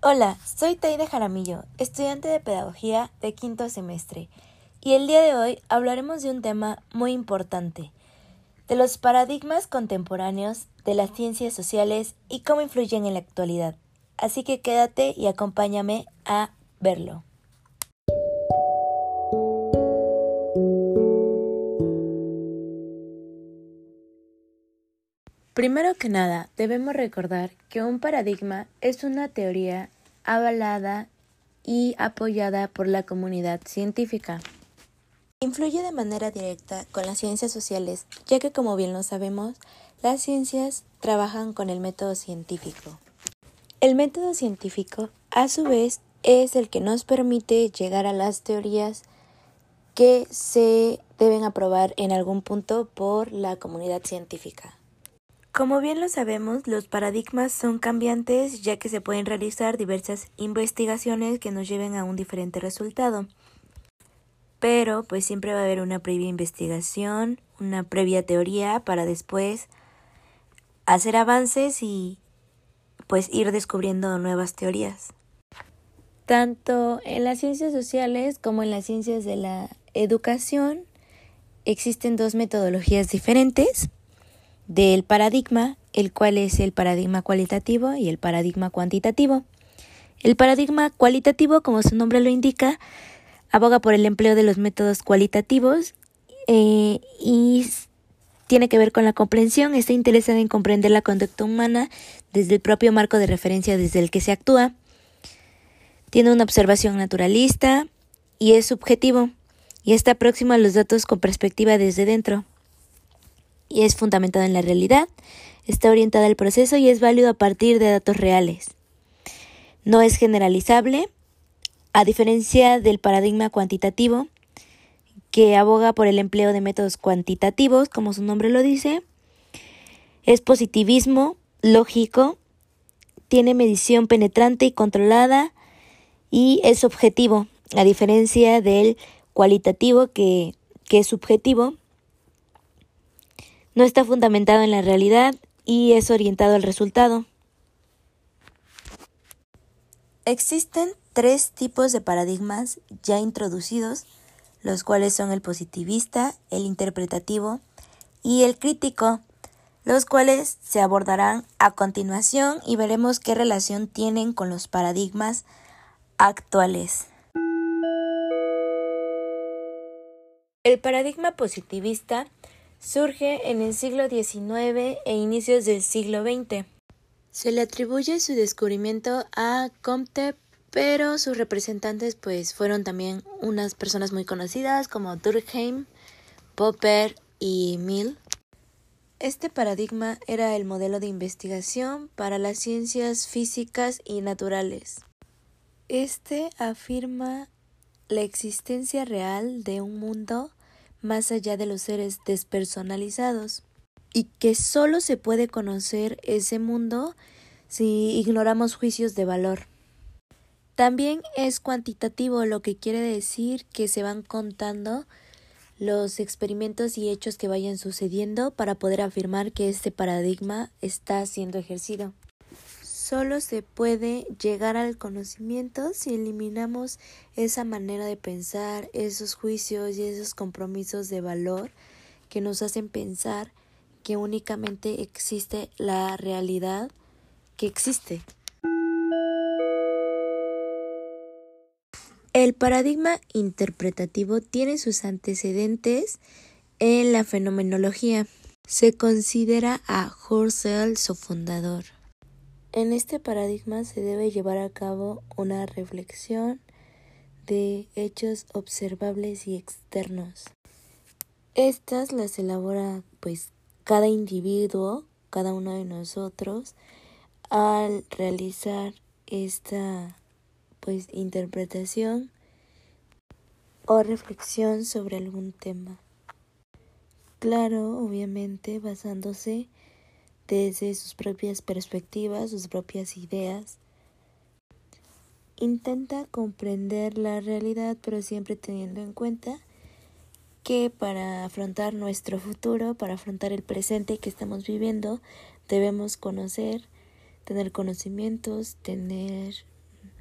Hola, soy Taide Jaramillo, estudiante de Pedagogía de quinto semestre, y el día de hoy hablaremos de un tema muy importante, de los paradigmas contemporáneos de las ciencias sociales y cómo influyen en la actualidad. Así que quédate y acompáñame a verlo. Primero que nada, debemos recordar que un paradigma es una teoría avalada y apoyada por la comunidad científica. Influye de manera directa con las ciencias sociales, ya que como bien lo sabemos, las ciencias trabajan con el método científico. El método científico, a su vez, es el que nos permite llegar a las teorías que se deben aprobar en algún punto por la comunidad científica. Como bien lo sabemos, los paradigmas son cambiantes ya que se pueden realizar diversas investigaciones que nos lleven a un diferente resultado. Pero pues siempre va a haber una previa investigación, una previa teoría para después hacer avances y pues ir descubriendo nuevas teorías. Tanto en las ciencias sociales como en las ciencias de la educación existen dos metodologías diferentes del paradigma, el cual es el paradigma cualitativo y el paradigma cuantitativo. El paradigma cualitativo, como su nombre lo indica, aboga por el empleo de los métodos cualitativos eh, y tiene que ver con la comprensión, está interesado en comprender la conducta humana desde el propio marco de referencia desde el que se actúa. Tiene una observación naturalista y es subjetivo y está próximo a los datos con perspectiva desde dentro y es fundamentada en la realidad, está orientada al proceso y es válido a partir de datos reales. No es generalizable, a diferencia del paradigma cuantitativo, que aboga por el empleo de métodos cuantitativos, como su nombre lo dice, es positivismo lógico, tiene medición penetrante y controlada y es objetivo, a diferencia del cualitativo que, que es subjetivo no está fundamentado en la realidad y es orientado al resultado. Existen tres tipos de paradigmas ya introducidos, los cuales son el positivista, el interpretativo y el crítico, los cuales se abordarán a continuación y veremos qué relación tienen con los paradigmas actuales. El paradigma positivista Surge en el siglo XIX e inicios del siglo XX. Se le atribuye su descubrimiento a Comte, pero sus representantes pues fueron también unas personas muy conocidas como Durkheim, Popper y Mill. Este paradigma era el modelo de investigación para las ciencias físicas y naturales. Este afirma la existencia real de un mundo más allá de los seres despersonalizados y que solo se puede conocer ese mundo si ignoramos juicios de valor. También es cuantitativo, lo que quiere decir que se van contando los experimentos y hechos que vayan sucediendo para poder afirmar que este paradigma está siendo ejercido. Solo se puede llegar al conocimiento si eliminamos esa manera de pensar, esos juicios y esos compromisos de valor que nos hacen pensar que únicamente existe la realidad que existe. El paradigma interpretativo tiene sus antecedentes en la fenomenología. Se considera a Husserl su fundador. En este paradigma se debe llevar a cabo una reflexión de hechos observables y externos. Estas las elabora pues cada individuo, cada uno de nosotros al realizar esta pues interpretación o reflexión sobre algún tema. Claro, obviamente basándose desde sus propias perspectivas, sus propias ideas. Intenta comprender la realidad, pero siempre teniendo en cuenta que para afrontar nuestro futuro, para afrontar el presente que estamos viviendo, debemos conocer, tener conocimientos, tener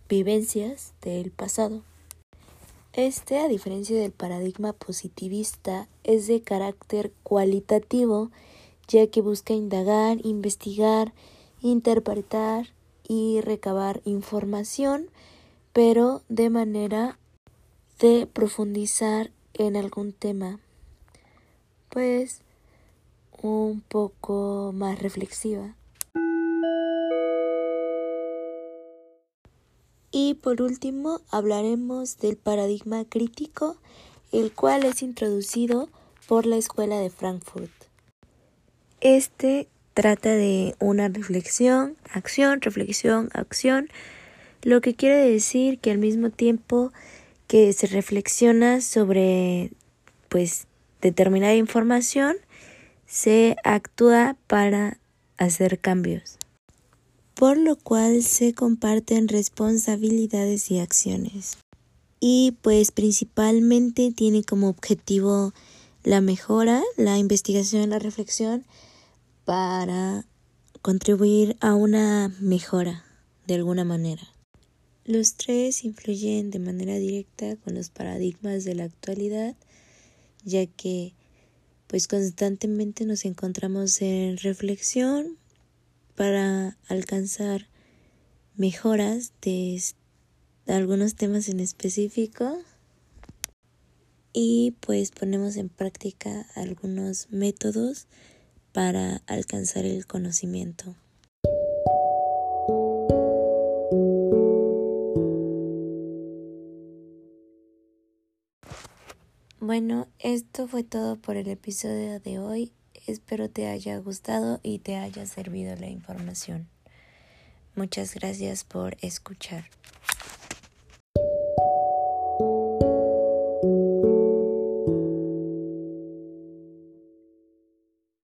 vivencias del pasado. Este, a diferencia del paradigma positivista, es de carácter cualitativo, ya que busca indagar, investigar, interpretar y recabar información, pero de manera de profundizar en algún tema, pues un poco más reflexiva. Y por último hablaremos del paradigma crítico, el cual es introducido por la Escuela de Frankfurt. Este trata de una reflexión, acción, reflexión, acción, lo que quiere decir que al mismo tiempo que se reflexiona sobre pues determinada información, se actúa para hacer cambios, por lo cual se comparten responsabilidades y acciones. Y pues principalmente tiene como objetivo la mejora, la investigación, la reflexión para contribuir a una mejora de alguna manera. Los tres influyen de manera directa con los paradigmas de la actualidad, ya que pues constantemente nos encontramos en reflexión para alcanzar mejoras de algunos temas en específico y pues ponemos en práctica algunos métodos para alcanzar el conocimiento. Bueno, esto fue todo por el episodio de hoy. Espero te haya gustado y te haya servido la información. Muchas gracias por escuchar.